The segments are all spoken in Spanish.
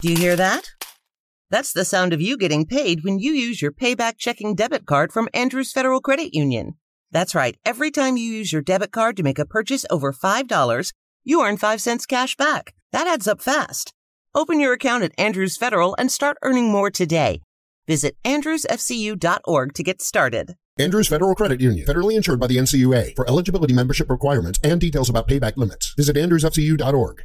Do you hear that? That's the sound of you getting paid when you use your payback checking debit card from Andrews Federal Credit Union. That's right. Every time you use your debit card to make a purchase over $5, you earn 5 cents cash back. That adds up fast. Open your account at Andrews Federal and start earning more today. Visit andrewsfcu.org to get started. Andrews Federal Credit Union, federally insured by the NCUA. For eligibility membership requirements and details about payback limits, visit andrewsfcu.org.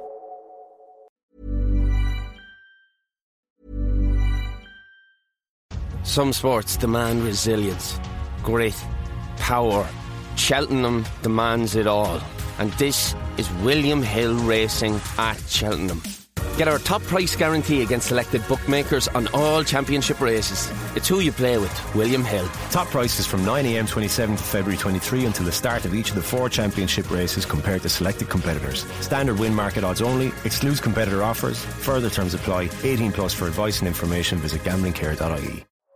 Some sports demand resilience, grit, power. Cheltenham demands it all. And this is William Hill Racing at Cheltenham. Get our top price guarantee against selected bookmakers on all championship races. It's who you play with, William Hill. Top prices from 9am 27th to February 23 until the start of each of the four championship races compared to selected competitors. Standard win market odds only. Excludes competitor offers. Further terms apply. 18 plus for advice and information. Visit gamblingcare.ie.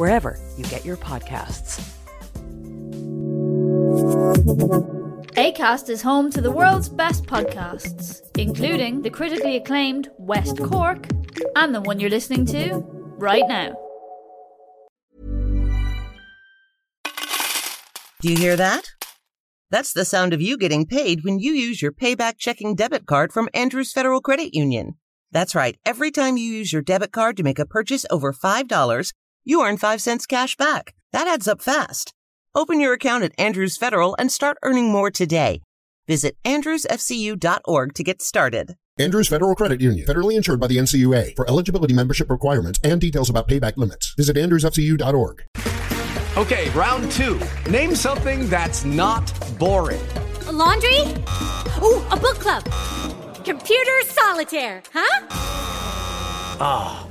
wherever you get your podcasts. ACAST is home to the world's best podcasts, including the critically acclaimed West Cork and the one you're listening to right now. Do you hear that? That's the sound of you getting paid when you use your payback checking debit card from Andrews Federal Credit Union. That's right. Every time you use your debit card to make a purchase over $5, you earn 5 cents cash back. That adds up fast. Open your account at Andrews Federal and start earning more today. Visit andrewsfcu.org to get started. Andrews Federal Credit Union, federally insured by the NCUA. For eligibility membership requirements and details about payback limits, visit andrewsfcu.org. Okay, round two. Name something that's not boring. A laundry? Ooh, a book club. Computer solitaire, huh? Ah, oh,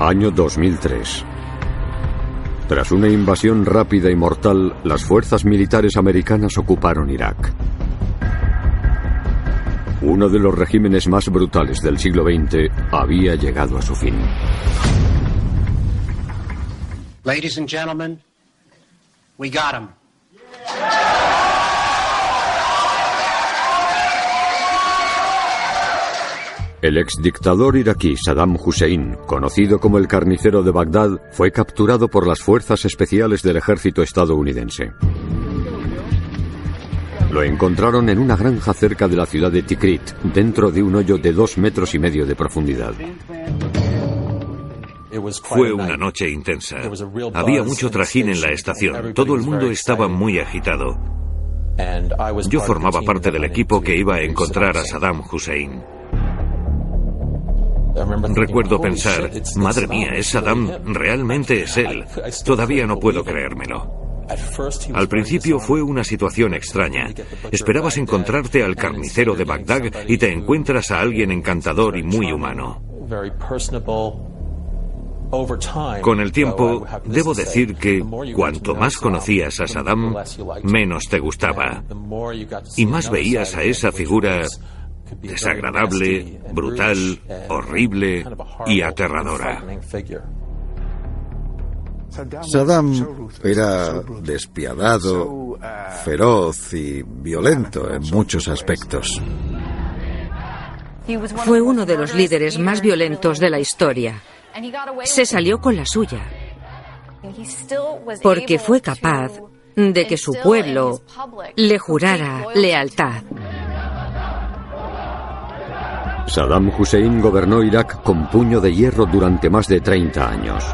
Año 2003. Tras una invasión rápida y mortal, las fuerzas militares americanas ocuparon Irak. Uno de los regímenes más brutales del siglo XX había llegado a su fin. Ladies and gentlemen, we got him. El exdictador iraquí Saddam Hussein, conocido como el carnicero de Bagdad, fue capturado por las fuerzas especiales del ejército estadounidense. Lo encontraron en una granja cerca de la ciudad de Tikrit, dentro de un hoyo de dos metros y medio de profundidad. Fue una noche intensa. Había mucho trajín en la estación. Todo el mundo estaba muy agitado. Yo formaba parte del equipo que iba a encontrar a Saddam Hussein. Recuerdo pensar, madre mía, es Saddam, realmente es él. Todavía no puedo creérmelo. Al principio fue una situación extraña. Esperabas encontrarte al carnicero de Bagdad y te encuentras a alguien encantador y muy humano. Con el tiempo, debo decir que cuanto más conocías a Saddam, menos te gustaba. Y más veías a esa figura desagradable, brutal, horrible y aterradora. Saddam era despiadado, feroz y violento en muchos aspectos. Fue uno de los líderes más violentos de la historia. Se salió con la suya porque fue capaz de que su pueblo le jurara lealtad. Saddam Hussein gobernó Irak con puño de hierro durante más de 30 años.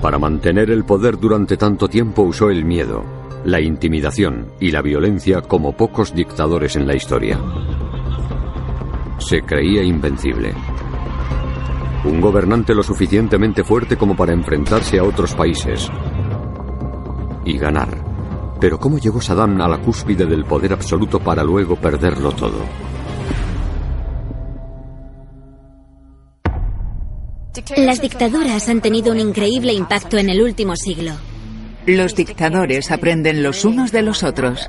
Para mantener el poder durante tanto tiempo usó el miedo, la intimidación y la violencia como pocos dictadores en la historia. Se creía invencible. Un gobernante lo suficientemente fuerte como para enfrentarse a otros países y ganar. Pero ¿cómo llegó Saddam a la cúspide del poder absoluto para luego perderlo todo? Las dictaduras han tenido un increíble impacto en el último siglo. Los dictadores aprenden los unos de los otros.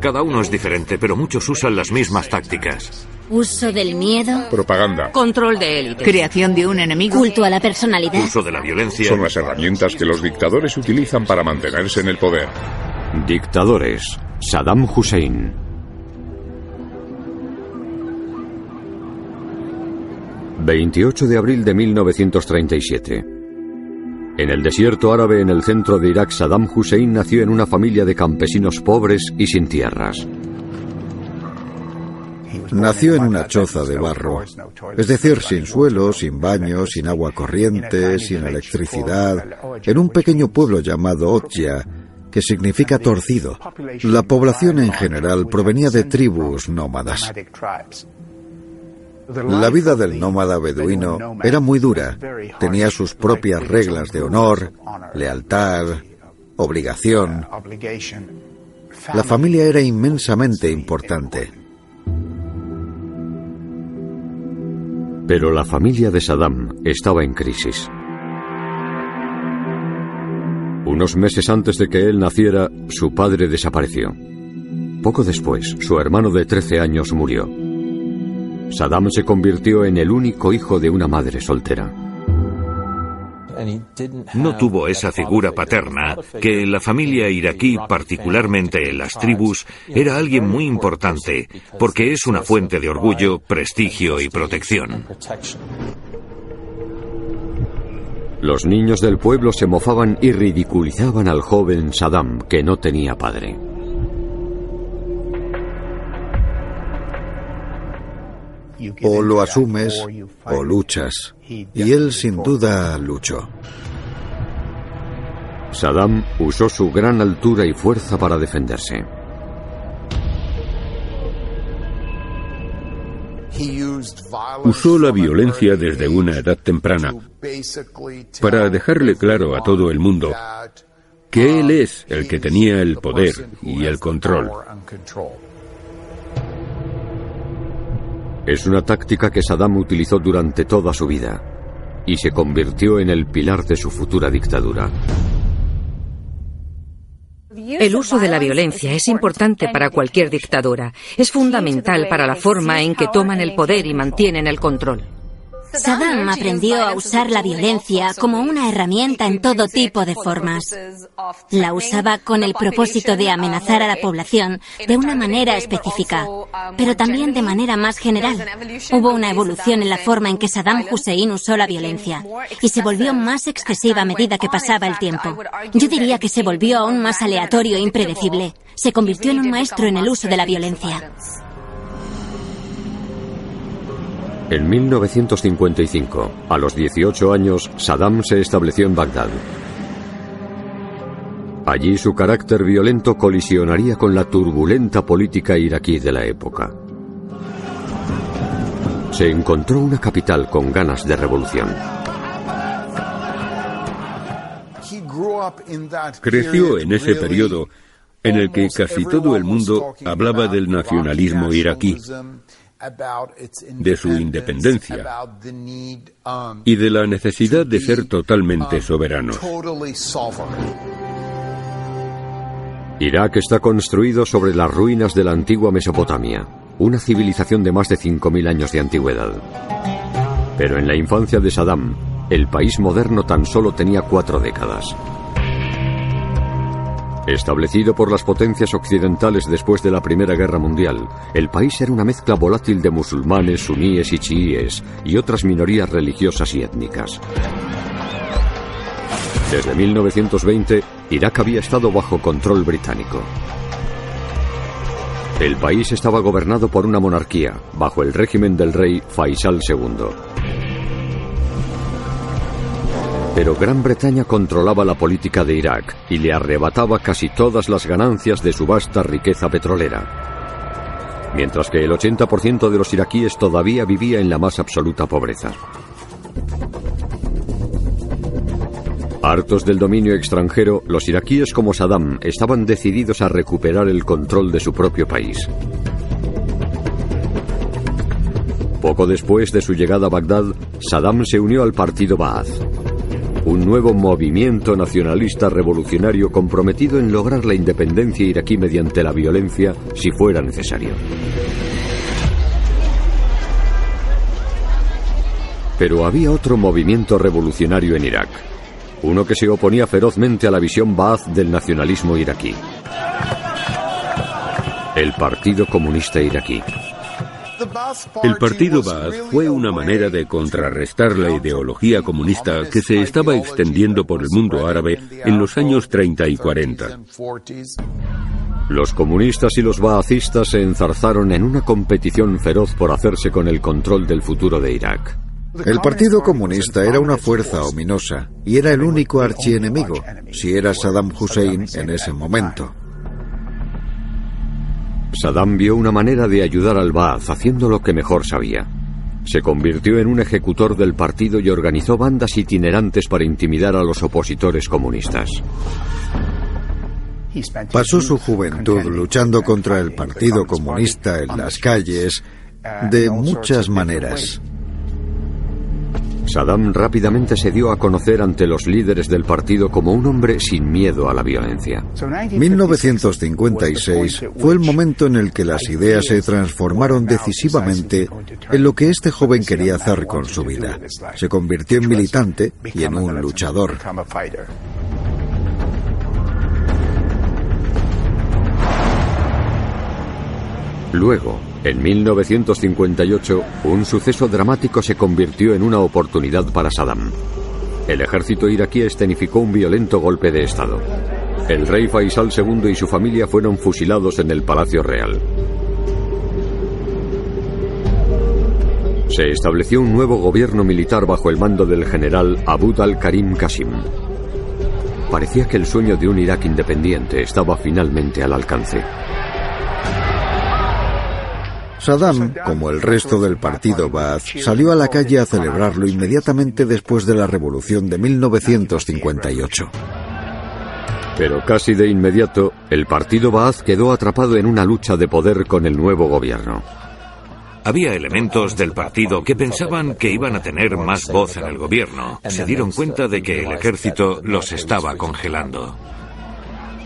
Cada uno es diferente, pero muchos usan las mismas tácticas. Uso del miedo. Propaganda. Control de élite. Creación de un enemigo. Culto a la personalidad. Uso de la violencia. Son las herramientas que los dictadores utilizan para mantenerse en el poder. Dictadores. Saddam Hussein. 28 de abril de 1937. En el desierto árabe en el centro de Irak, Saddam Hussein nació en una familia de campesinos pobres y sin tierras. Nació en una choza de barro, es decir, sin suelo, sin baño, sin agua corriente, sin electricidad, en un pequeño pueblo llamado Otja, que significa torcido. La población en general provenía de tribus nómadas. La vida del nómada beduino era muy dura. Tenía sus propias reglas de honor, lealtad, obligación. La familia era inmensamente importante. Pero la familia de Saddam estaba en crisis. Unos meses antes de que él naciera, su padre desapareció. Poco después, su hermano de 13 años murió. Saddam se convirtió en el único hijo de una madre soltera. No tuvo esa figura paterna que en la familia iraquí, particularmente en las tribus, era alguien muy importante, porque es una fuente de orgullo, prestigio y protección. Los niños del pueblo se mofaban y ridiculizaban al joven Saddam, que no tenía padre. O lo asumes o luchas. Y él sin duda luchó. Saddam usó su gran altura y fuerza para defenderse. Usó la violencia desde una edad temprana para dejarle claro a todo el mundo que él es el que tenía el poder y el control. Es una táctica que Saddam utilizó durante toda su vida y se convirtió en el pilar de su futura dictadura. El uso de la violencia es importante para cualquier dictadura. Es fundamental para la forma en que toman el poder y mantienen el control. Saddam aprendió a usar la violencia como una herramienta en todo tipo de formas. La usaba con el propósito de amenazar a la población de una manera específica, pero también de manera más general. Hubo una evolución en la forma en que Saddam Hussein usó la violencia y se volvió más excesiva a medida que pasaba el tiempo. Yo diría que se volvió aún más aleatorio e impredecible. Se convirtió en un maestro en el uso de la violencia. En 1955, a los 18 años, Saddam se estableció en Bagdad. Allí su carácter violento colisionaría con la turbulenta política iraquí de la época. se encontró una capital con ganas de revolución. Creció en ese periodo en el que casi todo el mundo hablaba del nacionalismo iraquí, de su independencia y de la necesidad de ser totalmente soberanos. Irak está construido sobre las ruinas de la antigua Mesopotamia, una civilización de más de 5.000 años de antigüedad. Pero en la infancia de Saddam, el país moderno tan solo tenía cuatro décadas. Establecido por las potencias occidentales después de la Primera Guerra Mundial, el país era una mezcla volátil de musulmanes, suníes y chiíes y otras minorías religiosas y étnicas. Desde 1920, Irak había estado bajo control británico. El país estaba gobernado por una monarquía, bajo el régimen del rey Faisal II. Pero Gran Bretaña controlaba la política de Irak y le arrebataba casi todas las ganancias de su vasta riqueza petrolera, mientras que el 80% de los iraquíes todavía vivía en la más absoluta pobreza. Hartos del dominio extranjero, los iraquíes como Saddam estaban decididos a recuperar el control de su propio país. Poco después de su llegada a Bagdad, Saddam se unió al partido Ba'ath, un nuevo movimiento nacionalista revolucionario comprometido en lograr la independencia iraquí mediante la violencia si fuera necesario. Pero había otro movimiento revolucionario en Irak, uno que se oponía ferozmente a la visión Ba'ath del nacionalismo iraquí. El Partido Comunista Iraquí. El partido Ba'ath fue una manera de contrarrestar la ideología comunista que se estaba extendiendo por el mundo árabe en los años 30 y 40. Los comunistas y los baacistas se enzarzaron en una competición feroz por hacerse con el control del futuro de Irak. El Partido Comunista era una fuerza ominosa y era el único archienemigo, si era Saddam Hussein en ese momento. Saddam vio una manera de ayudar al Ba'ath haciendo lo que mejor sabía. Se convirtió en un ejecutor del partido y organizó bandas itinerantes para intimidar a los opositores comunistas. Pasó su juventud luchando contra el Partido Comunista en las calles de muchas maneras. Saddam rápidamente se dio a conocer ante los líderes del partido como un hombre sin miedo a la violencia. 1956 fue el momento en el que las ideas se transformaron decisivamente en lo que este joven quería hacer con su vida. Se convirtió en militante y en un luchador. Luego, en 1958, un suceso dramático se convirtió en una oportunidad para Saddam. El ejército iraquí escenificó un violento golpe de Estado. El rey Faisal II y su familia fueron fusilados en el Palacio Real. Se estableció un nuevo gobierno militar bajo el mando del general Abud al-Karim Qasim. Parecía que el sueño de un Irak independiente estaba finalmente al alcance. Saddam, como el resto del partido Ba'ath, salió a la calle a celebrarlo inmediatamente después de la revolución de 1958. Pero casi de inmediato, el partido Ba'ath quedó atrapado en una lucha de poder con el nuevo gobierno. Había elementos del partido que pensaban que iban a tener más voz en el gobierno. Se dieron cuenta de que el ejército los estaba congelando.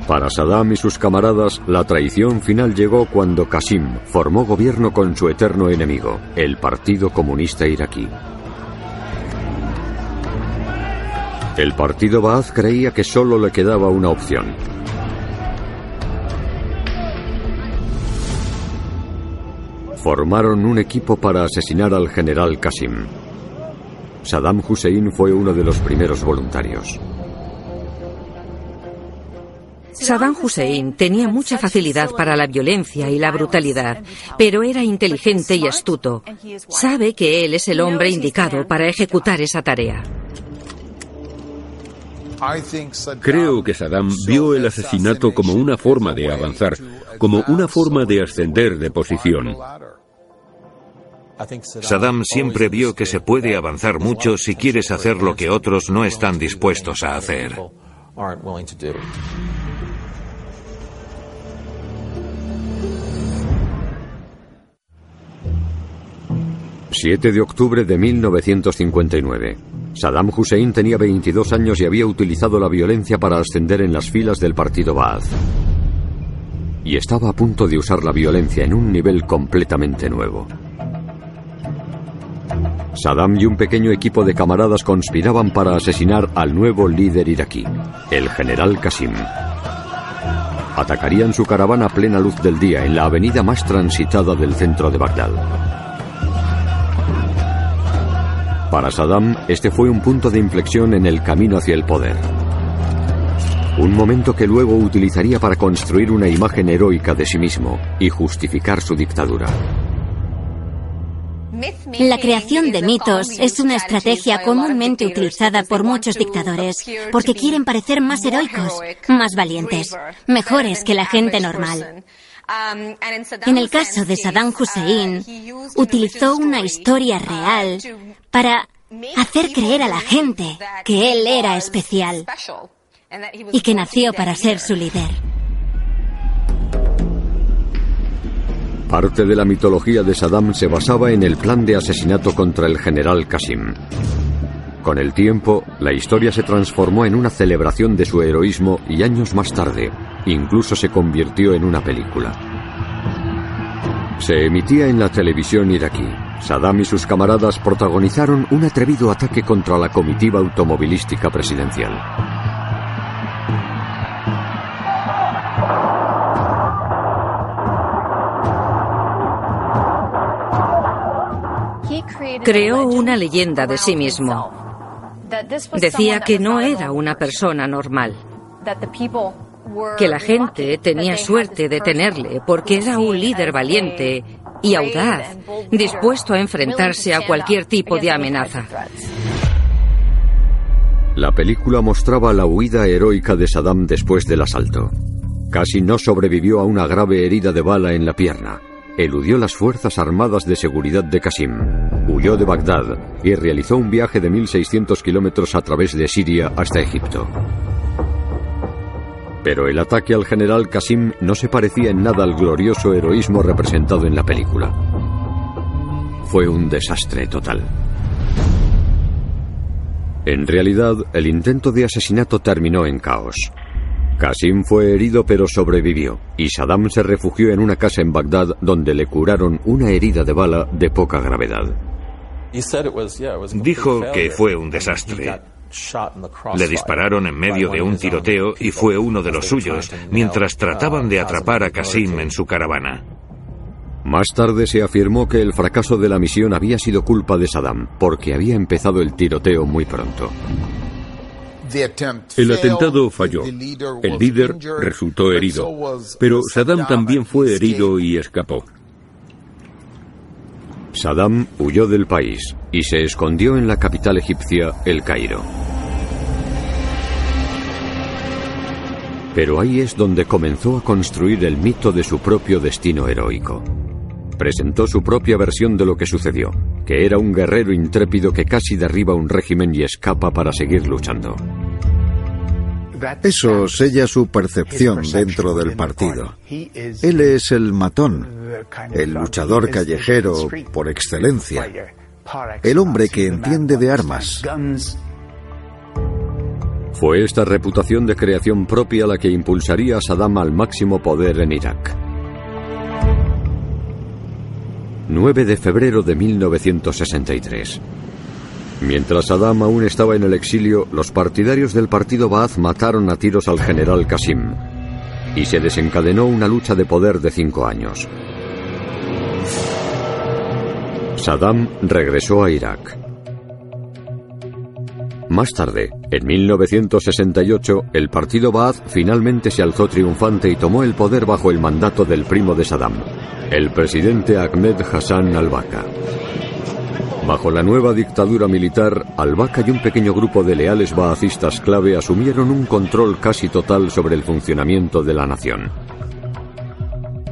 Para Saddam y sus camaradas, la traición final llegó cuando Qasim formó gobierno con su eterno enemigo, el Partido Comunista Iraquí. El partido Ba'ath creía que solo le quedaba una opción. Formaron un equipo para asesinar al general Qasim. Saddam Hussein fue uno de los primeros voluntarios. Saddam Hussein tenía mucha facilidad para la violencia y la brutalidad, pero era inteligente y astuto. Sabe que él es el hombre indicado para ejecutar esa tarea. Creo que Saddam vio el asesinato como una forma de avanzar, como una forma de ascender de posición. Saddam siempre vio que se puede avanzar mucho si quieres hacer lo que otros no están dispuestos a hacer. 7 de octubre de 1959. Saddam Hussein tenía 22 años y había utilizado la violencia para ascender en las filas del partido Baath. Y estaba a punto de usar la violencia en un nivel completamente nuevo. Saddam y un pequeño equipo de camaradas conspiraban para asesinar al nuevo líder iraquí, el general Qasim. Atacarían su caravana a plena luz del día en la avenida más transitada del centro de Bagdad. Para Saddam, este fue un punto de inflexión en el camino hacia el poder. Un momento que luego utilizaría para construir una imagen heroica de sí mismo y justificar su dictadura. La creación de mitos es una estrategia comúnmente utilizada por muchos dictadores porque quieren parecer más heroicos, más valientes, mejores que la gente normal. En el caso de Saddam Hussein, utilizó una historia real para hacer creer a la gente que él era especial y que nació para ser su líder. Parte de la mitología de Saddam se basaba en el plan de asesinato contra el general Qasim. Con el tiempo, la historia se transformó en una celebración de su heroísmo y años más tarde, incluso se convirtió en una película. Se emitía en la televisión iraquí. Saddam y sus camaradas protagonizaron un atrevido ataque contra la comitiva automovilística presidencial. Creó una leyenda de sí mismo. Decía que no era una persona normal que la gente tenía suerte de tenerle porque era un líder valiente y audaz, dispuesto a enfrentarse a cualquier tipo de amenaza. La película mostraba la huida heroica de Saddam después del asalto. Casi no sobrevivió a una grave herida de bala en la pierna. Eludió las Fuerzas Armadas de Seguridad de Qasim, huyó de Bagdad y realizó un viaje de 1.600 kilómetros a través de Siria hasta Egipto. Pero el ataque al general Qasim no se parecía en nada al glorioso heroísmo representado en la película. Fue un desastre total. En realidad, el intento de asesinato terminó en caos. Qasim fue herido pero sobrevivió, y Saddam se refugió en una casa en Bagdad donde le curaron una herida de bala de poca gravedad. Dijo que fue un desastre. Le dispararon en medio de un tiroteo y fue uno de los suyos mientras trataban de atrapar a Qasim en su caravana. Más tarde se afirmó que el fracaso de la misión había sido culpa de Saddam, porque había empezado el tiroteo muy pronto. El atentado falló. El líder resultó herido, pero Saddam también fue herido y escapó. Saddam huyó del país y se escondió en la capital egipcia, El Cairo. Pero ahí es donde comenzó a construir el mito de su propio destino heroico. Presentó su propia versión de lo que sucedió, que era un guerrero intrépido que casi derriba un régimen y escapa para seguir luchando. Eso sella su percepción dentro del partido. Él es el matón, el luchador callejero por excelencia, el hombre que entiende de armas. Fue esta reputación de creación propia la que impulsaría a Saddam al máximo poder en Irak. 9 de febrero de 1963. Mientras Saddam aún estaba en el exilio, los partidarios del partido Baath mataron a tiros al general Qasim y se desencadenó una lucha de poder de cinco años. Saddam regresó a Irak. Más tarde, en 1968, el partido Baath finalmente se alzó triunfante y tomó el poder bajo el mandato del primo de Saddam, el presidente Ahmed Hassan al-Baka. Bajo la nueva dictadura militar, Al-Baka y un pequeño grupo de leales baacistas clave asumieron un control casi total sobre el funcionamiento de la nación.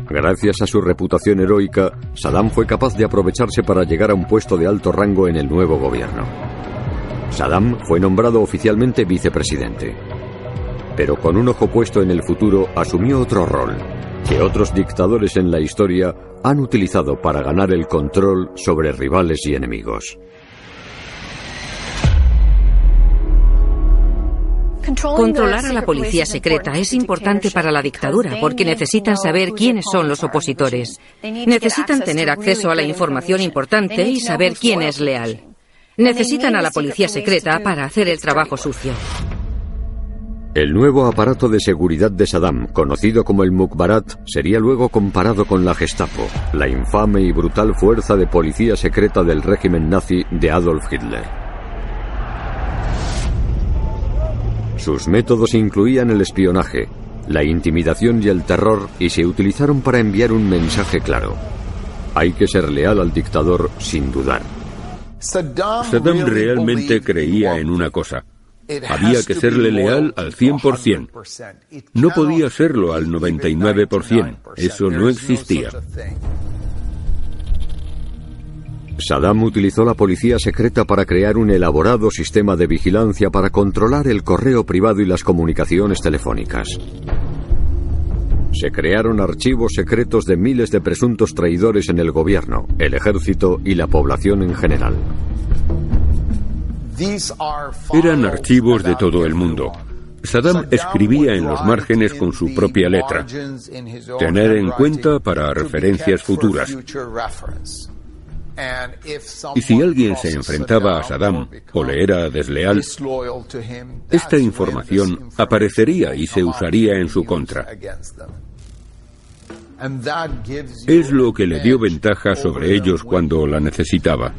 Gracias a su reputación heroica, Saddam fue capaz de aprovecharse para llegar a un puesto de alto rango en el nuevo gobierno. Saddam fue nombrado oficialmente vicepresidente. Pero con un ojo puesto en el futuro asumió otro rol, que otros dictadores en la historia han utilizado para ganar el control sobre rivales y enemigos. Controlar a la policía secreta es importante para la dictadura porque necesitan saber quiénes son los opositores. Necesitan tener acceso a la información importante y saber quién es leal. Necesitan a la policía secreta para hacer el trabajo sucio. El nuevo aparato de seguridad de Saddam, conocido como el Mukbarat, sería luego comparado con la Gestapo, la infame y brutal fuerza de policía secreta del régimen nazi de Adolf Hitler. Sus métodos incluían el espionaje, la intimidación y el terror y se utilizaron para enviar un mensaje claro. Hay que ser leal al dictador sin dudar. Saddam realmente creía en una cosa. Había que serle leal al 100%. No podía serlo al 99%. Eso no existía. Saddam utilizó la policía secreta para crear un elaborado sistema de vigilancia para controlar el correo privado y las comunicaciones telefónicas. Se crearon archivos secretos de miles de presuntos traidores en el gobierno, el ejército y la población en general. Eran archivos de todo el mundo. Saddam escribía en los márgenes con su propia letra. Tener en cuenta para referencias futuras. Y si alguien se enfrentaba a Saddam o le era desleal, esta información aparecería y se usaría en su contra. Es lo que le dio ventaja sobre ellos cuando la necesitaba.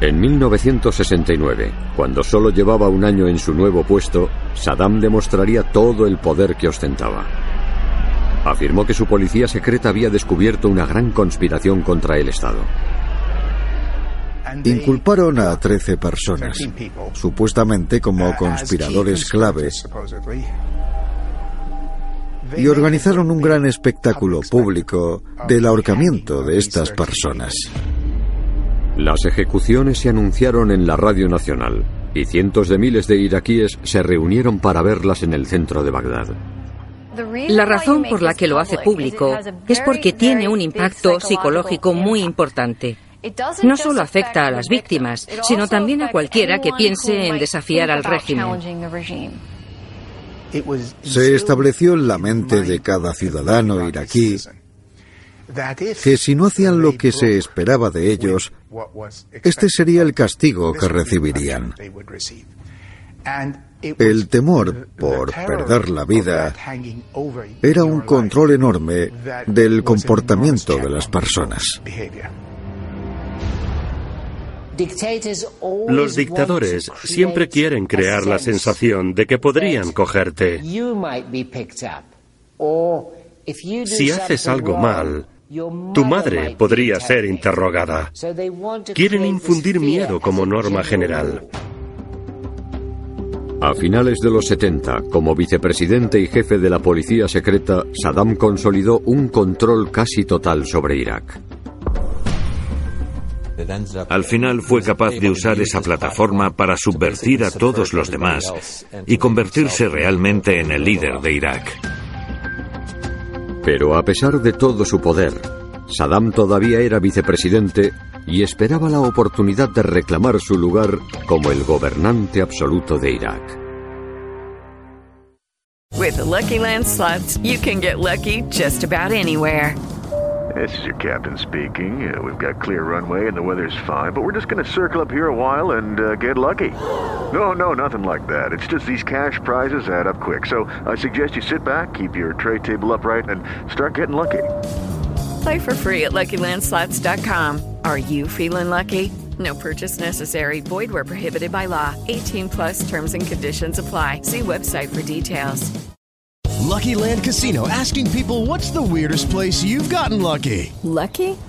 En 1969, cuando solo llevaba un año en su nuevo puesto, Saddam demostraría todo el poder que ostentaba. Afirmó que su policía secreta había descubierto una gran conspiración contra el Estado. Inculparon a 13 personas, supuestamente como conspiradores claves, y organizaron un gran espectáculo público del ahorcamiento de estas personas. Las ejecuciones se anunciaron en la Radio Nacional y cientos de miles de iraquíes se reunieron para verlas en el centro de Bagdad. La razón por la que lo hace público es porque tiene un impacto psicológico muy importante. No solo afecta a las víctimas, sino también a cualquiera que piense en desafiar al régimen. Se estableció en la mente de cada ciudadano iraquí que si no hacían lo que se esperaba de ellos, este sería el castigo que recibirían. El temor por perder la vida era un control enorme del comportamiento de las personas. Los dictadores siempre quieren crear la sensación de que podrían cogerte. Si haces algo mal, tu madre podría ser interrogada. Quieren infundir miedo como norma general. A finales de los 70, como vicepresidente y jefe de la policía secreta, Saddam consolidó un control casi total sobre Irak. Al final fue capaz de usar esa plataforma para subvertir a todos los demás y convertirse realmente en el líder de Irak. Pero a pesar de todo su poder, Saddam todavía era vicepresidente y esperaba la oportunidad de reclamar su lugar como el gobernante absoluto de Irak. With the Lucky Land slots, you can get lucky just about anywhere. This is your captain speaking. Uh, we've got clear runway and the weather's fine, but we're just going to circle up here a while and uh, get lucky. No, no, nothing like that. It's just these cash prizes add up quick. So I suggest you sit back, keep your tray table upright, and start getting lucky. Play for free at LuckyLandSlots.com. Are you feeling lucky? No purchase necessary. Void where prohibited by law. 18 plus terms and conditions apply. See website for details. Lucky Land Casino asking people what's the weirdest place you've gotten lucky? Lucky?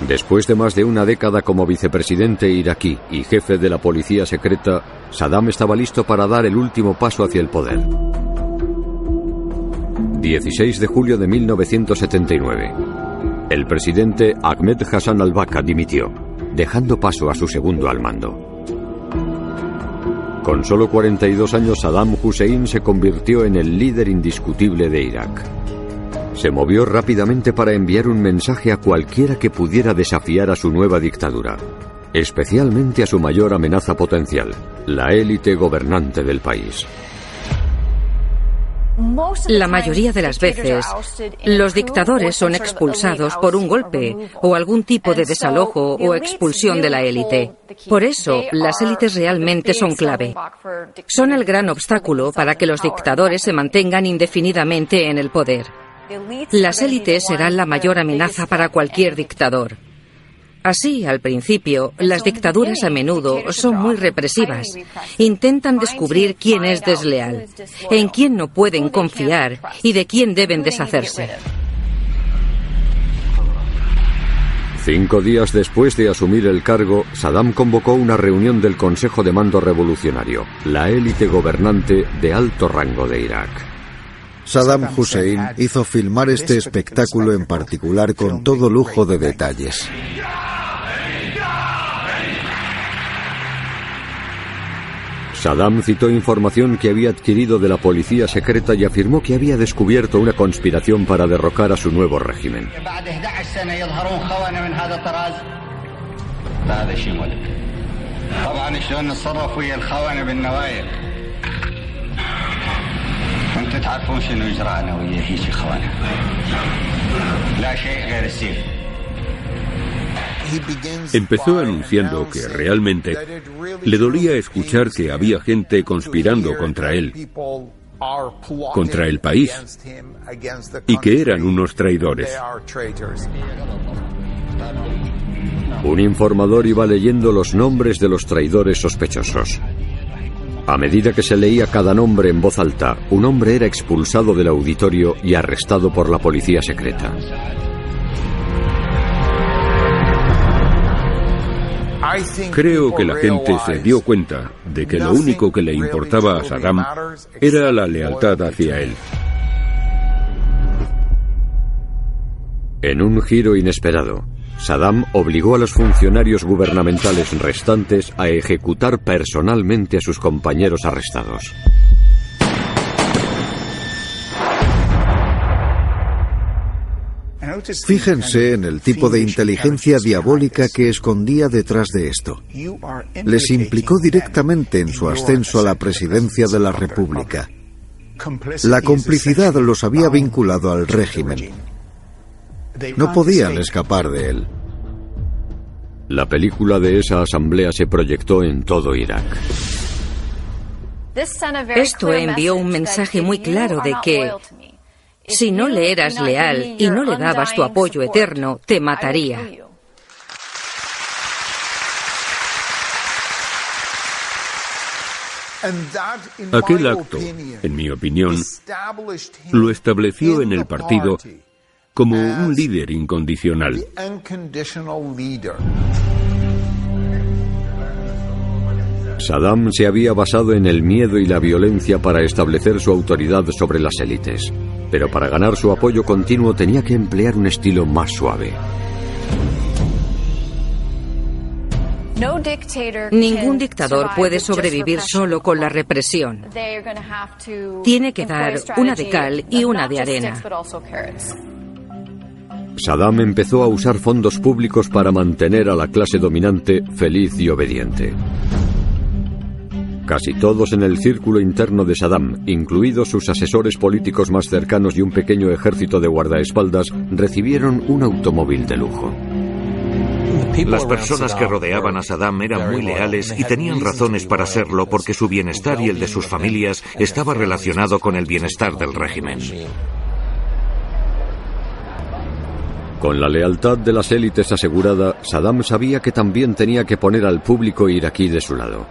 Después de más de una década como vicepresidente iraquí y jefe de la policía secreta, Saddam estaba listo para dar el último paso hacia el poder. 16 de julio de 1979. El presidente Ahmed Hassan al-Bakr dimitió, dejando paso a su segundo al mando. Con solo 42 años, Saddam Hussein se convirtió en el líder indiscutible de Irak. Se movió rápidamente para enviar un mensaje a cualquiera que pudiera desafiar a su nueva dictadura, especialmente a su mayor amenaza potencial, la élite gobernante del país. La mayoría de las veces, los dictadores son expulsados por un golpe o algún tipo de desalojo o expulsión de la élite. Por eso, las élites realmente son clave. Son el gran obstáculo para que los dictadores se mantengan indefinidamente en el poder. Las élites serán la mayor amenaza para cualquier dictador. Así, al principio, las dictaduras a menudo son muy represivas. Intentan descubrir quién es desleal, en quién no pueden confiar y de quién deben deshacerse. Cinco días después de asumir el cargo, Saddam convocó una reunión del Consejo de Mando Revolucionario, la élite gobernante de alto rango de Irak. Saddam Hussein hizo filmar este espectáculo en particular con todo lujo de detalles. Saddam citó información que había adquirido de la policía secreta y afirmó que había descubierto una conspiración para derrocar a su nuevo régimen. انتم تعرفون شنو اجراءنا ويا هيك اخوانا لا شيء غير السيف Empezó anunciando que realmente le dolía escuchar que había gente conspirando contra él, contra el país, y que eran unos traidores. Un informador iba leyendo los nombres de los traidores sospechosos. A medida que se leía cada nombre en voz alta, un hombre era expulsado del auditorio y arrestado por la policía secreta. Creo que la gente se dio cuenta de que lo único que le importaba a Saddam era la lealtad hacia él. En un giro inesperado, Saddam obligó a los funcionarios gubernamentales restantes a ejecutar personalmente a sus compañeros arrestados. Fíjense en el tipo de inteligencia diabólica que escondía detrás de esto. Les implicó directamente en su ascenso a la presidencia de la República. La complicidad los había vinculado al régimen. No podían escapar de él. La película de esa asamblea se proyectó en todo Irak. Esto envió un mensaje muy claro de que si no le eras leal y no le dabas tu apoyo eterno, te mataría. Aquel acto, en mi opinión, lo estableció en el partido como un líder incondicional. Saddam se había basado en el miedo y la violencia para establecer su autoridad sobre las élites, pero para ganar su apoyo continuo tenía que emplear un estilo más suave. Ningún dictador puede sobrevivir solo con la represión. Tiene que dar una de cal y una de arena. Saddam empezó a usar fondos públicos para mantener a la clase dominante feliz y obediente. Casi todos en el círculo interno de Saddam, incluidos sus asesores políticos más cercanos y un pequeño ejército de guardaespaldas, recibieron un automóvil de lujo. Las personas que rodeaban a Saddam eran muy leales y tenían razones para serlo porque su bienestar y el de sus familias estaba relacionado con el bienestar del régimen. Con la lealtad de las élites asegurada, Saddam sabía que también tenía que poner al público iraquí de su lado.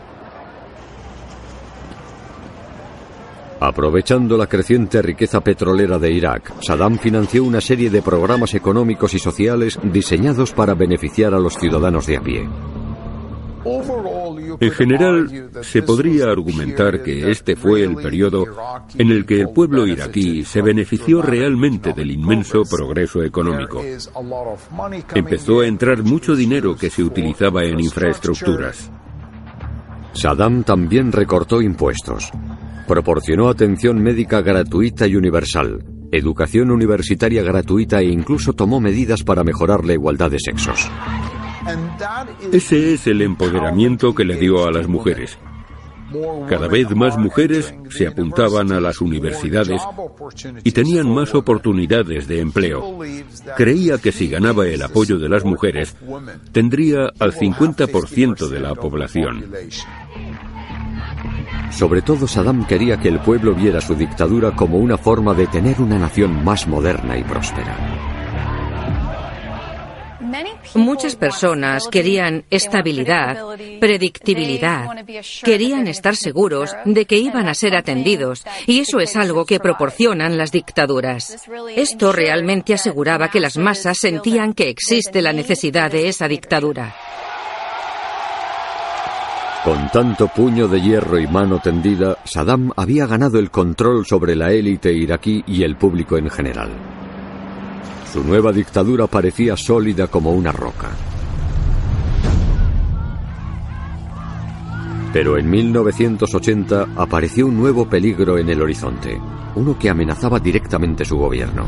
Aprovechando la creciente riqueza petrolera de Irak, Saddam financió una serie de programas económicos y sociales diseñados para beneficiar a los ciudadanos de a pie. En general, se podría argumentar que este fue el periodo en el que el pueblo iraquí se benefició realmente del inmenso progreso económico. Empezó a entrar mucho dinero que se utilizaba en infraestructuras. Saddam también recortó impuestos. Proporcionó atención médica gratuita y universal, educación universitaria gratuita e incluso tomó medidas para mejorar la igualdad de sexos. Ese es el empoderamiento que le dio a las mujeres. Cada vez más mujeres se apuntaban a las universidades y tenían más oportunidades de empleo. Creía que si ganaba el apoyo de las mujeres, tendría al 50% de la población. Sobre todo Saddam quería que el pueblo viera su dictadura como una forma de tener una nación más moderna y próspera. Muchas personas querían estabilidad, predictibilidad, querían estar seguros de que iban a ser atendidos, y eso es algo que proporcionan las dictaduras. Esto realmente aseguraba que las masas sentían que existe la necesidad de esa dictadura. Con tanto puño de hierro y mano tendida, Saddam había ganado el control sobre la élite iraquí y el público en general. Su nueva dictadura parecía sólida como una roca. Pero en 1980 apareció un nuevo peligro en el horizonte, uno que amenazaba directamente su gobierno.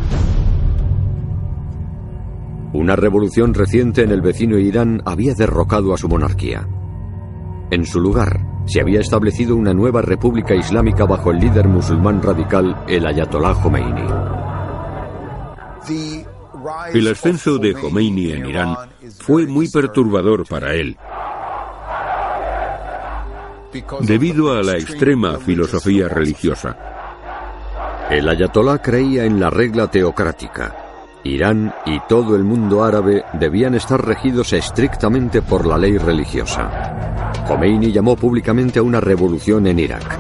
Una revolución reciente en el vecino Irán había derrocado a su monarquía. En su lugar, se había establecido una nueva república islámica bajo el líder musulmán radical, el Ayatollah Khomeini. El ascenso de Khomeini en Irán fue muy perturbador para él, debido a la extrema filosofía religiosa. El ayatolá creía en la regla teocrática. Irán y todo el mundo árabe debían estar regidos estrictamente por la ley religiosa. Khomeini llamó públicamente a una revolución en Irak.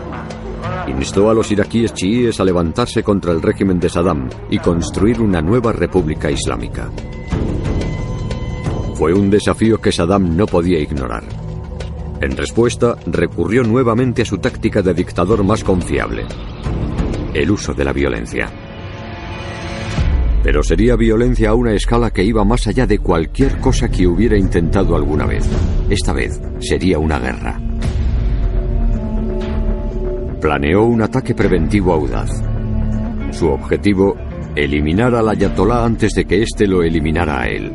Instó a los iraquíes chiíes a levantarse contra el régimen de Saddam y construir una nueva república islámica. Fue un desafío que Saddam no podía ignorar. En respuesta, recurrió nuevamente a su táctica de dictador más confiable, el uso de la violencia. Pero sería violencia a una escala que iba más allá de cualquier cosa que hubiera intentado alguna vez. Esta vez sería una guerra. Planeó un ataque preventivo audaz. Su objetivo, eliminar al ayatolá antes de que éste lo eliminara a él.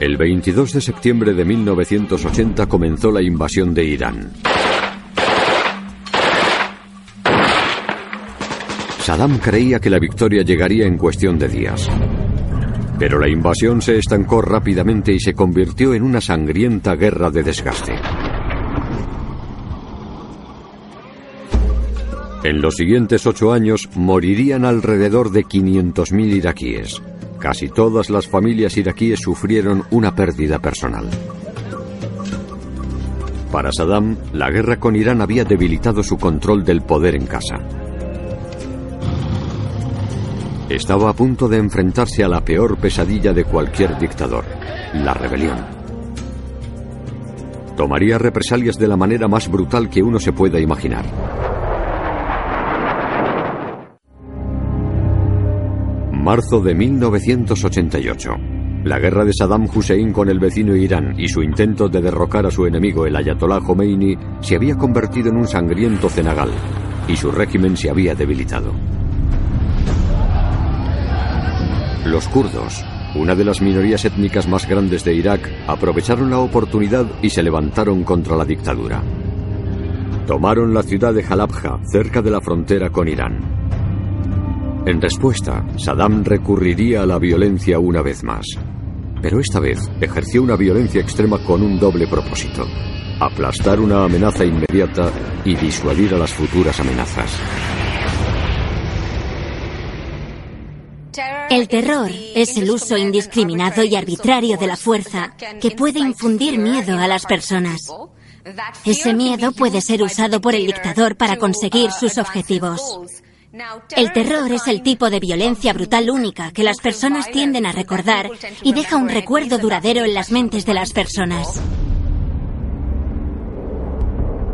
El 22 de septiembre de 1980 comenzó la invasión de Irán. Saddam creía que la victoria llegaría en cuestión de días. Pero la invasión se estancó rápidamente y se convirtió en una sangrienta guerra de desgaste. En los siguientes ocho años morirían alrededor de 500.000 iraquíes. Casi todas las familias iraquíes sufrieron una pérdida personal. Para Saddam, la guerra con Irán había debilitado su control del poder en casa. Estaba a punto de enfrentarse a la peor pesadilla de cualquier dictador, la rebelión. Tomaría represalias de la manera más brutal que uno se pueda imaginar. Marzo de 1988. La guerra de Saddam Hussein con el vecino Irán y su intento de derrocar a su enemigo el Ayatollah Khomeini se había convertido en un sangriento cenagal y su régimen se había debilitado. Los kurdos, una de las minorías étnicas más grandes de Irak, aprovecharon la oportunidad y se levantaron contra la dictadura. Tomaron la ciudad de Halabja, cerca de la frontera con Irán. En respuesta, Saddam recurriría a la violencia una vez más. Pero esta vez ejerció una violencia extrema con un doble propósito. Aplastar una amenaza inmediata y disuadir a las futuras amenazas. El terror es el uso indiscriminado y arbitrario de la fuerza que puede infundir miedo a las personas. Ese miedo puede ser usado por el dictador para conseguir sus objetivos. El terror es el tipo de violencia brutal única que las personas tienden a recordar y deja un recuerdo duradero en las mentes de las personas.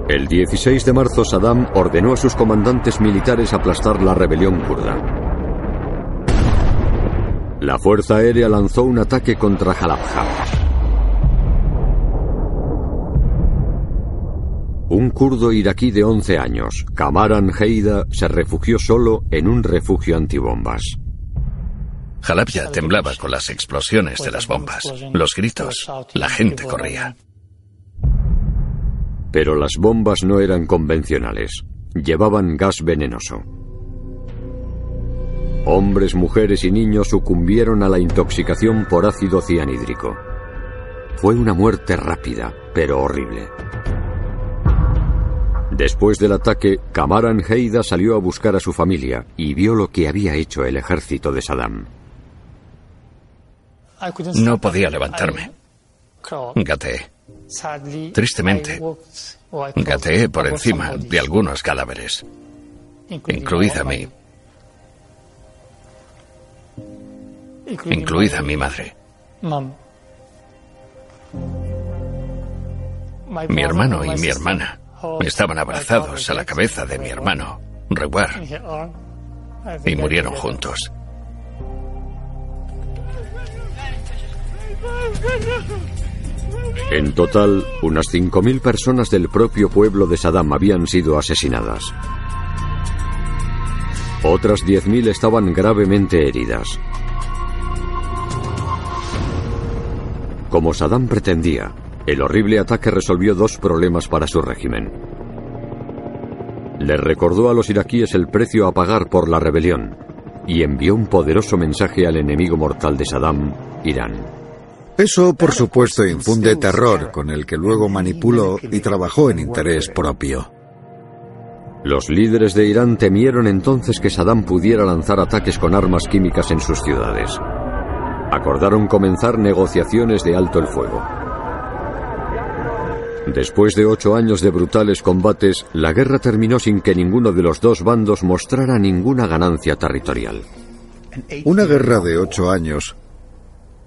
El 16 de marzo Saddam ordenó a sus comandantes militares aplastar la rebelión kurda. La Fuerza Aérea lanzó un ataque contra Halabja. Un kurdo iraquí de 11 años, Kamaran Heida, se refugió solo en un refugio antibombas. Halabja temblaba con las explosiones de las bombas, los gritos, la gente corría. Pero las bombas no eran convencionales, llevaban gas venenoso. Hombres, mujeres y niños sucumbieron a la intoxicación por ácido cianhídrico. Fue una muerte rápida, pero horrible. Después del ataque, Kamaran Heida salió a buscar a su familia y vio lo que había hecho el ejército de Saddam. No podía levantarme. Gateé. Tristemente, gateé por encima de algunos cadáveres, incluida mi incluida mi madre. Mi hermano y mi hermana estaban abrazados a la cabeza de mi hermano, Rewar, y murieron juntos. En total, unas 5.000 personas del propio pueblo de Saddam habían sido asesinadas. Otras 10.000 estaban gravemente heridas. Como Saddam pretendía, el horrible ataque resolvió dos problemas para su régimen. Le recordó a los iraquíes el precio a pagar por la rebelión y envió un poderoso mensaje al enemigo mortal de Saddam, Irán. Eso, por supuesto, infunde terror con el que luego manipuló y trabajó en interés propio. Los líderes de Irán temieron entonces que Saddam pudiera lanzar ataques con armas químicas en sus ciudades acordaron comenzar negociaciones de alto el fuego. Después de ocho años de brutales combates, la guerra terminó sin que ninguno de los dos bandos mostrara ninguna ganancia territorial. Una guerra de ocho años,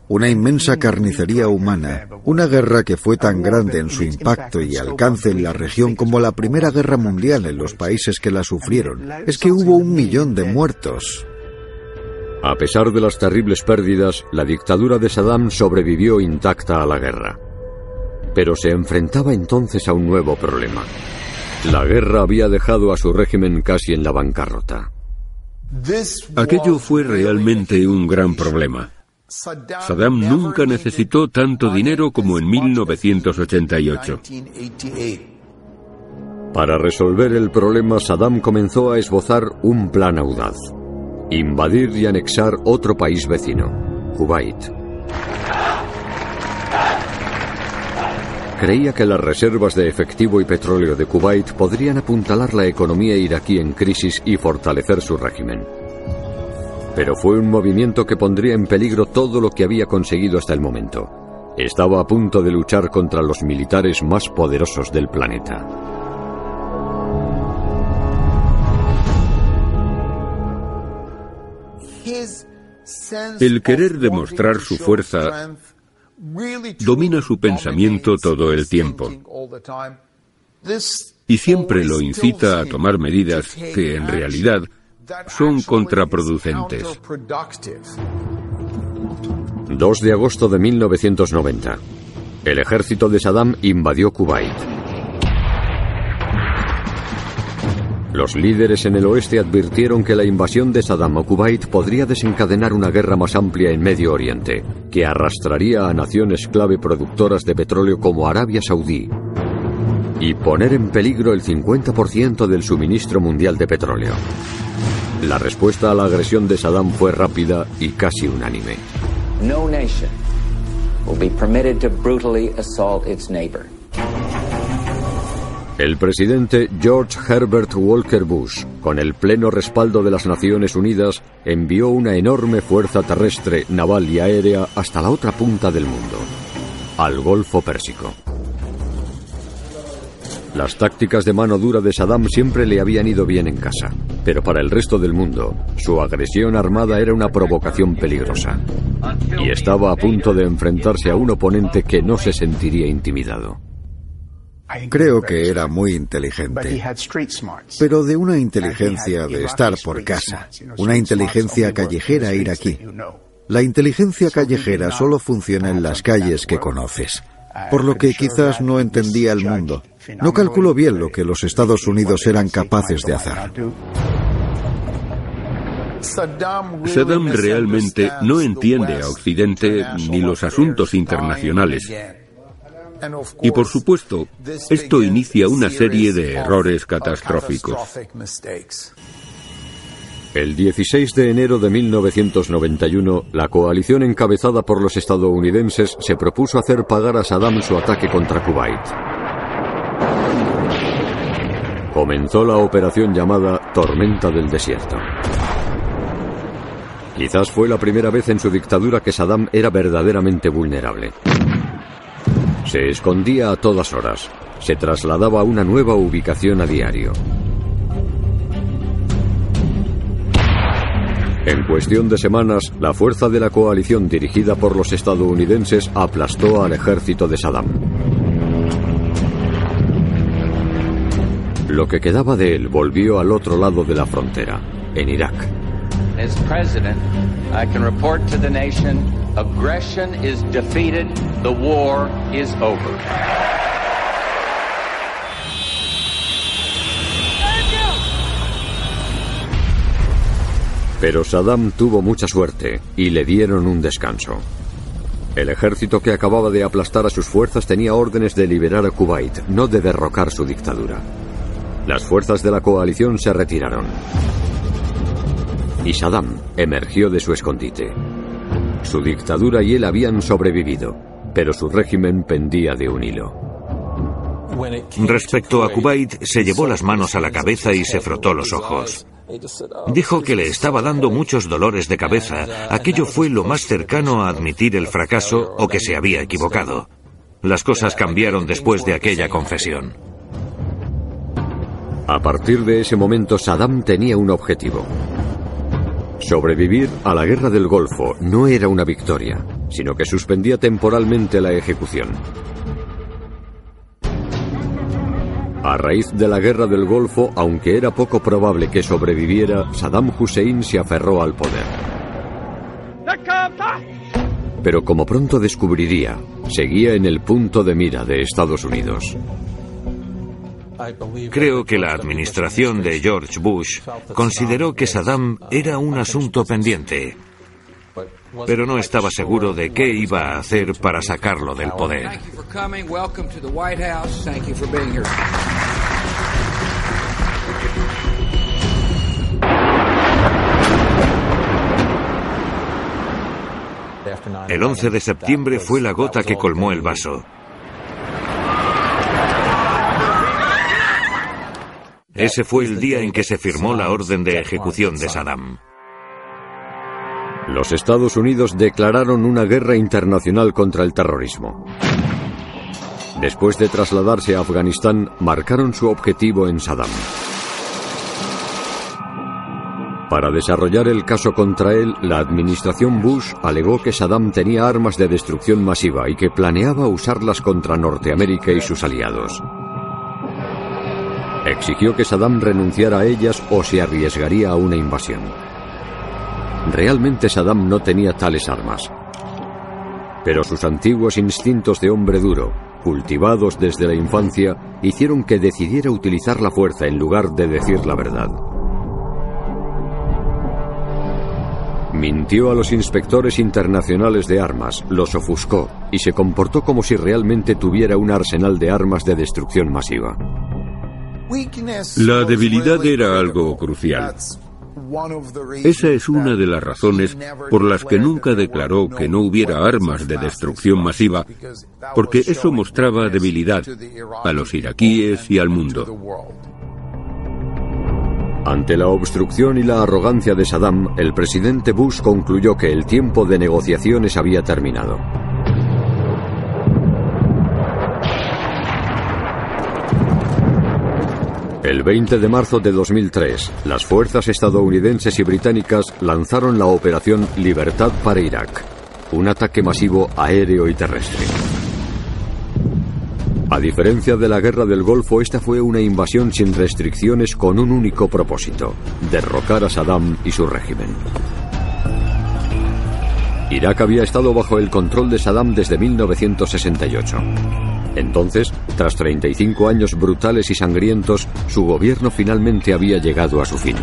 una inmensa carnicería humana, una guerra que fue tan grande en su impacto y alcance en la región como la Primera Guerra Mundial en los países que la sufrieron, es que hubo un millón de muertos. A pesar de las terribles pérdidas, la dictadura de Saddam sobrevivió intacta a la guerra. Pero se enfrentaba entonces a un nuevo problema. La guerra había dejado a su régimen casi en la bancarrota. Aquello fue realmente un gran problema. Saddam nunca necesitó tanto dinero como en 1988. Para resolver el problema, Saddam comenzó a esbozar un plan audaz invadir y anexar otro país vecino, Kuwait. Creía que las reservas de efectivo y petróleo de Kuwait podrían apuntalar la economía iraquí en crisis y fortalecer su régimen. Pero fue un movimiento que pondría en peligro todo lo que había conseguido hasta el momento. Estaba a punto de luchar contra los militares más poderosos del planeta. El querer demostrar su fuerza domina su pensamiento todo el tiempo y siempre lo incita a tomar medidas que en realidad son contraproducentes. 2 de agosto de 1990. El ejército de Saddam invadió Kuwait. Los líderes en el oeste advirtieron que la invasión de Saddam a Kuwait podría desencadenar una guerra más amplia en Medio Oriente, que arrastraría a naciones clave productoras de petróleo como Arabia Saudí y poner en peligro el 50% del suministro mundial de petróleo. La respuesta a la agresión de Saddam fue rápida y casi unánime. No nation will be permitted to brutally assault its neighbor. El presidente George Herbert Walker Bush, con el pleno respaldo de las Naciones Unidas, envió una enorme fuerza terrestre, naval y aérea hasta la otra punta del mundo, al Golfo Pérsico. Las tácticas de mano dura de Saddam siempre le habían ido bien en casa, pero para el resto del mundo, su agresión armada era una provocación peligrosa. Y estaba a punto de enfrentarse a un oponente que no se sentiría intimidado. Creo que era muy inteligente, pero de una inteligencia de estar por casa, una inteligencia callejera iraquí. La inteligencia callejera solo funciona en las calles que conoces, por lo que quizás no entendía el mundo. No calculó bien lo que los Estados Unidos eran capaces de hacer. Saddam realmente no entiende a Occidente ni los asuntos internacionales. Y por supuesto, esto inicia una serie de errores catastróficos. El 16 de enero de 1991, la coalición encabezada por los estadounidenses se propuso hacer pagar a Saddam su ataque contra Kuwait. Comenzó la operación llamada Tormenta del Desierto. Quizás fue la primera vez en su dictadura que Saddam era verdaderamente vulnerable. Se escondía a todas horas. Se trasladaba a una nueva ubicación a diario. En cuestión de semanas, la fuerza de la coalición dirigida por los estadounidenses aplastó al ejército de Saddam. Lo que quedaba de él volvió al otro lado de la frontera, en Irak. As president, I can report to the nation aggression is defeated, the war is over. Pero Saddam tuvo mucha suerte y le dieron un descanso. El ejército que acababa de aplastar a sus fuerzas tenía órdenes de liberar a Kuwait, no de derrocar su dictadura. Las fuerzas de la coalición se retiraron. Y Saddam emergió de su escondite. Su dictadura y él habían sobrevivido, pero su régimen pendía de un hilo. Respecto a Kuwait, se llevó las manos a la cabeza y se frotó los ojos. Dijo que le estaba dando muchos dolores de cabeza. Aquello fue lo más cercano a admitir el fracaso o que se había equivocado. Las cosas cambiaron después de aquella confesión. A partir de ese momento, Saddam tenía un objetivo. Sobrevivir a la guerra del Golfo no era una victoria, sino que suspendía temporalmente la ejecución. A raíz de la guerra del Golfo, aunque era poco probable que sobreviviera, Saddam Hussein se aferró al poder. Pero como pronto descubriría, seguía en el punto de mira de Estados Unidos. Creo que la administración de George Bush consideró que Saddam era un asunto pendiente, pero no estaba seguro de qué iba a hacer para sacarlo del poder. El 11 de septiembre fue la gota que colmó el vaso. Ese fue el día en que se firmó la orden de ejecución de Saddam. Los Estados Unidos declararon una guerra internacional contra el terrorismo. Después de trasladarse a Afganistán, marcaron su objetivo en Saddam. Para desarrollar el caso contra él, la administración Bush alegó que Saddam tenía armas de destrucción masiva y que planeaba usarlas contra Norteamérica y sus aliados. Exigió que Saddam renunciara a ellas o se arriesgaría a una invasión. Realmente Saddam no tenía tales armas. Pero sus antiguos instintos de hombre duro, cultivados desde la infancia, hicieron que decidiera utilizar la fuerza en lugar de decir la verdad. Mintió a los inspectores internacionales de armas, los ofuscó y se comportó como si realmente tuviera un arsenal de armas de destrucción masiva. La debilidad era algo crucial. Esa es una de las razones por las que nunca declaró que no hubiera armas de destrucción masiva, porque eso mostraba debilidad a los iraquíes y al mundo. Ante la obstrucción y la arrogancia de Saddam, el presidente Bush concluyó que el tiempo de negociaciones había terminado. El 20 de marzo de 2003, las fuerzas estadounidenses y británicas lanzaron la operación Libertad para Irak, un ataque masivo aéreo y terrestre. A diferencia de la guerra del Golfo, esta fue una invasión sin restricciones con un único propósito, derrocar a Saddam y su régimen. Irak había estado bajo el control de Saddam desde 1968. Entonces, tras 35 años brutales y sangrientos, su gobierno finalmente había llegado a su fin.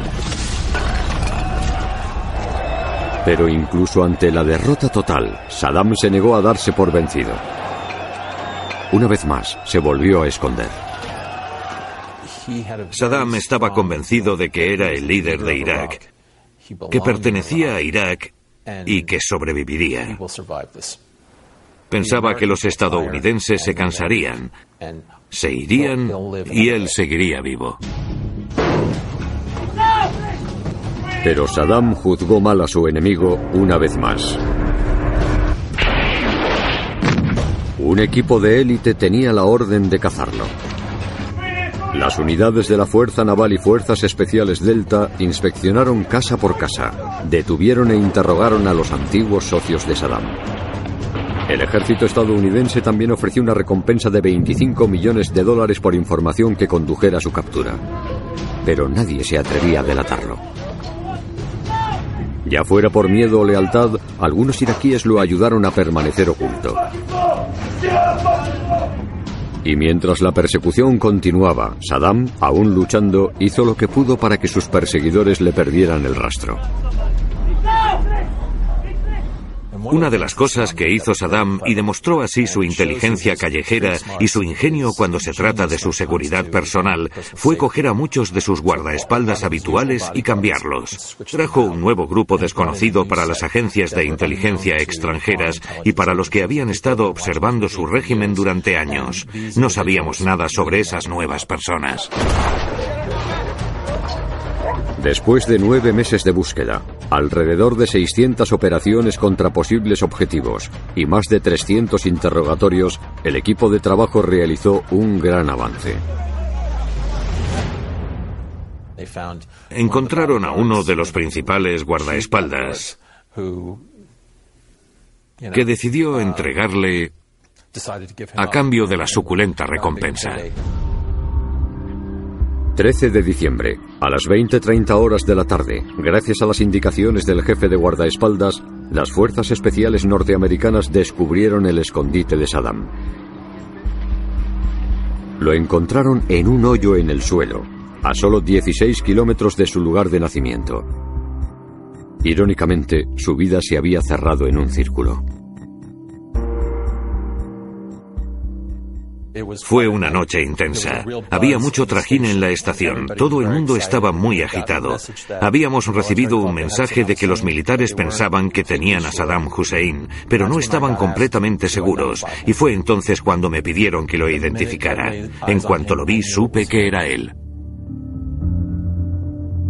Pero incluso ante la derrota total, Saddam se negó a darse por vencido. Una vez más, se volvió a esconder. Saddam estaba convencido de que era el líder de Irak, que pertenecía a Irak y que sobreviviría. Pensaba que los estadounidenses se cansarían, se irían y él seguiría vivo. Pero Saddam juzgó mal a su enemigo una vez más. Un equipo de élite tenía la orden de cazarlo. Las unidades de la Fuerza Naval y Fuerzas Especiales Delta inspeccionaron casa por casa, detuvieron e interrogaron a los antiguos socios de Saddam. El ejército estadounidense también ofreció una recompensa de 25 millones de dólares por información que condujera a su captura. Pero nadie se atrevía a delatarlo. Ya fuera por miedo o lealtad, algunos iraquíes lo ayudaron a permanecer oculto. Y mientras la persecución continuaba, Saddam, aún luchando, hizo lo que pudo para que sus perseguidores le perdieran el rastro. Una de las cosas que hizo Saddam y demostró así su inteligencia callejera y su ingenio cuando se trata de su seguridad personal fue coger a muchos de sus guardaespaldas habituales y cambiarlos. Trajo un nuevo grupo desconocido para las agencias de inteligencia extranjeras y para los que habían estado observando su régimen durante años. No sabíamos nada sobre esas nuevas personas. Después de nueve meses de búsqueda, alrededor de 600 operaciones contra posibles objetivos y más de 300 interrogatorios, el equipo de trabajo realizó un gran avance. Encontraron a uno de los principales guardaespaldas que decidió entregarle a cambio de la suculenta recompensa. 13 de diciembre, a las 20.30 horas de la tarde, gracias a las indicaciones del jefe de guardaespaldas, las fuerzas especiales norteamericanas descubrieron el escondite de Saddam. Lo encontraron en un hoyo en el suelo, a solo 16 kilómetros de su lugar de nacimiento. Irónicamente, su vida se había cerrado en un círculo. Fue una noche intensa. Había mucho trajín en la estación. Todo el mundo estaba muy agitado. Habíamos recibido un mensaje de que los militares pensaban que tenían a Saddam Hussein, pero no estaban completamente seguros. Y fue entonces cuando me pidieron que lo identificara. En cuanto lo vi, supe que era él.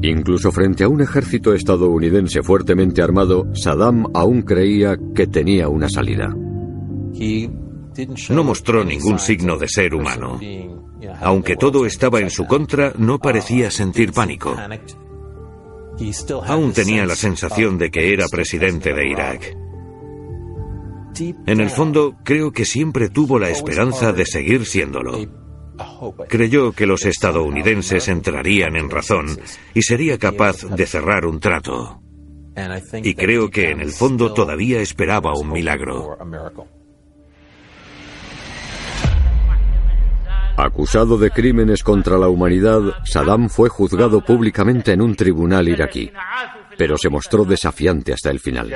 Incluso frente a un ejército estadounidense fuertemente armado, Saddam aún creía que tenía una salida. No mostró ningún signo de ser humano. Aunque todo estaba en su contra, no parecía sentir pánico. Aún tenía la sensación de que era presidente de Irak. En el fondo, creo que siempre tuvo la esperanza de seguir siéndolo. Creyó que los estadounidenses entrarían en razón y sería capaz de cerrar un trato. Y creo que en el fondo todavía esperaba un milagro. Acusado de crímenes contra la humanidad, Saddam fue juzgado públicamente en un tribunal iraquí, pero se mostró desafiante hasta el final.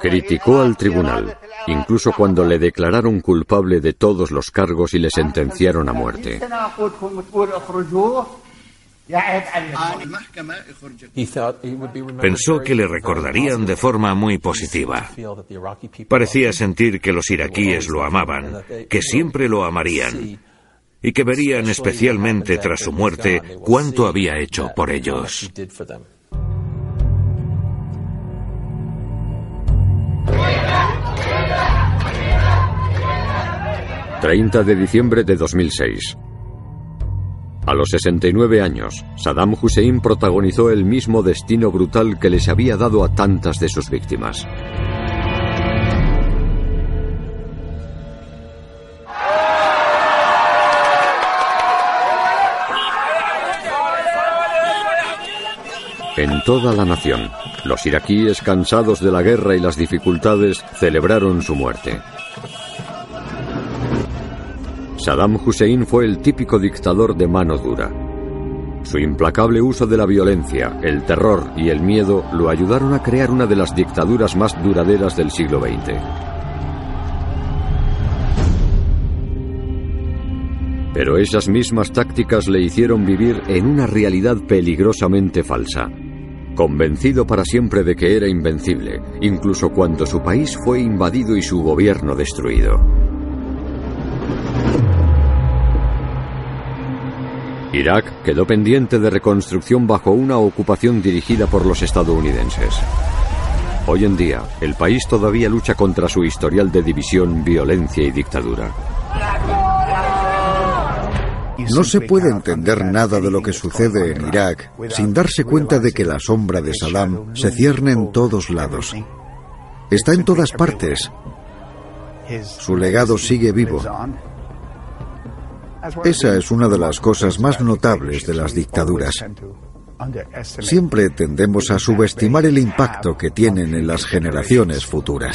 Criticó al tribunal, incluso cuando le declararon culpable de todos los cargos y le sentenciaron a muerte. Pensó que le recordarían de forma muy positiva. Parecía sentir que los iraquíes lo amaban, que siempre lo amarían, y que verían especialmente tras su muerte cuánto había hecho por ellos. 30 de diciembre de 2006. A los 69 años, Saddam Hussein protagonizó el mismo destino brutal que les había dado a tantas de sus víctimas. En toda la nación, los iraquíes cansados de la guerra y las dificultades celebraron su muerte. Saddam Hussein fue el típico dictador de mano dura. Su implacable uso de la violencia, el terror y el miedo lo ayudaron a crear una de las dictaduras más duraderas del siglo XX. Pero esas mismas tácticas le hicieron vivir en una realidad peligrosamente falsa. Convencido para siempre de que era invencible, incluso cuando su país fue invadido y su gobierno destruido. Irak quedó pendiente de reconstrucción bajo una ocupación dirigida por los estadounidenses. Hoy en día, el país todavía lucha contra su historial de división, violencia y dictadura. No se puede entender nada de lo que sucede en Irak sin darse cuenta de que la sombra de Saddam se cierne en todos lados. Está en todas partes. Su legado sigue vivo. Esa es una de las cosas más notables de las dictaduras. Siempre tendemos a subestimar el impacto que tienen en las generaciones futuras.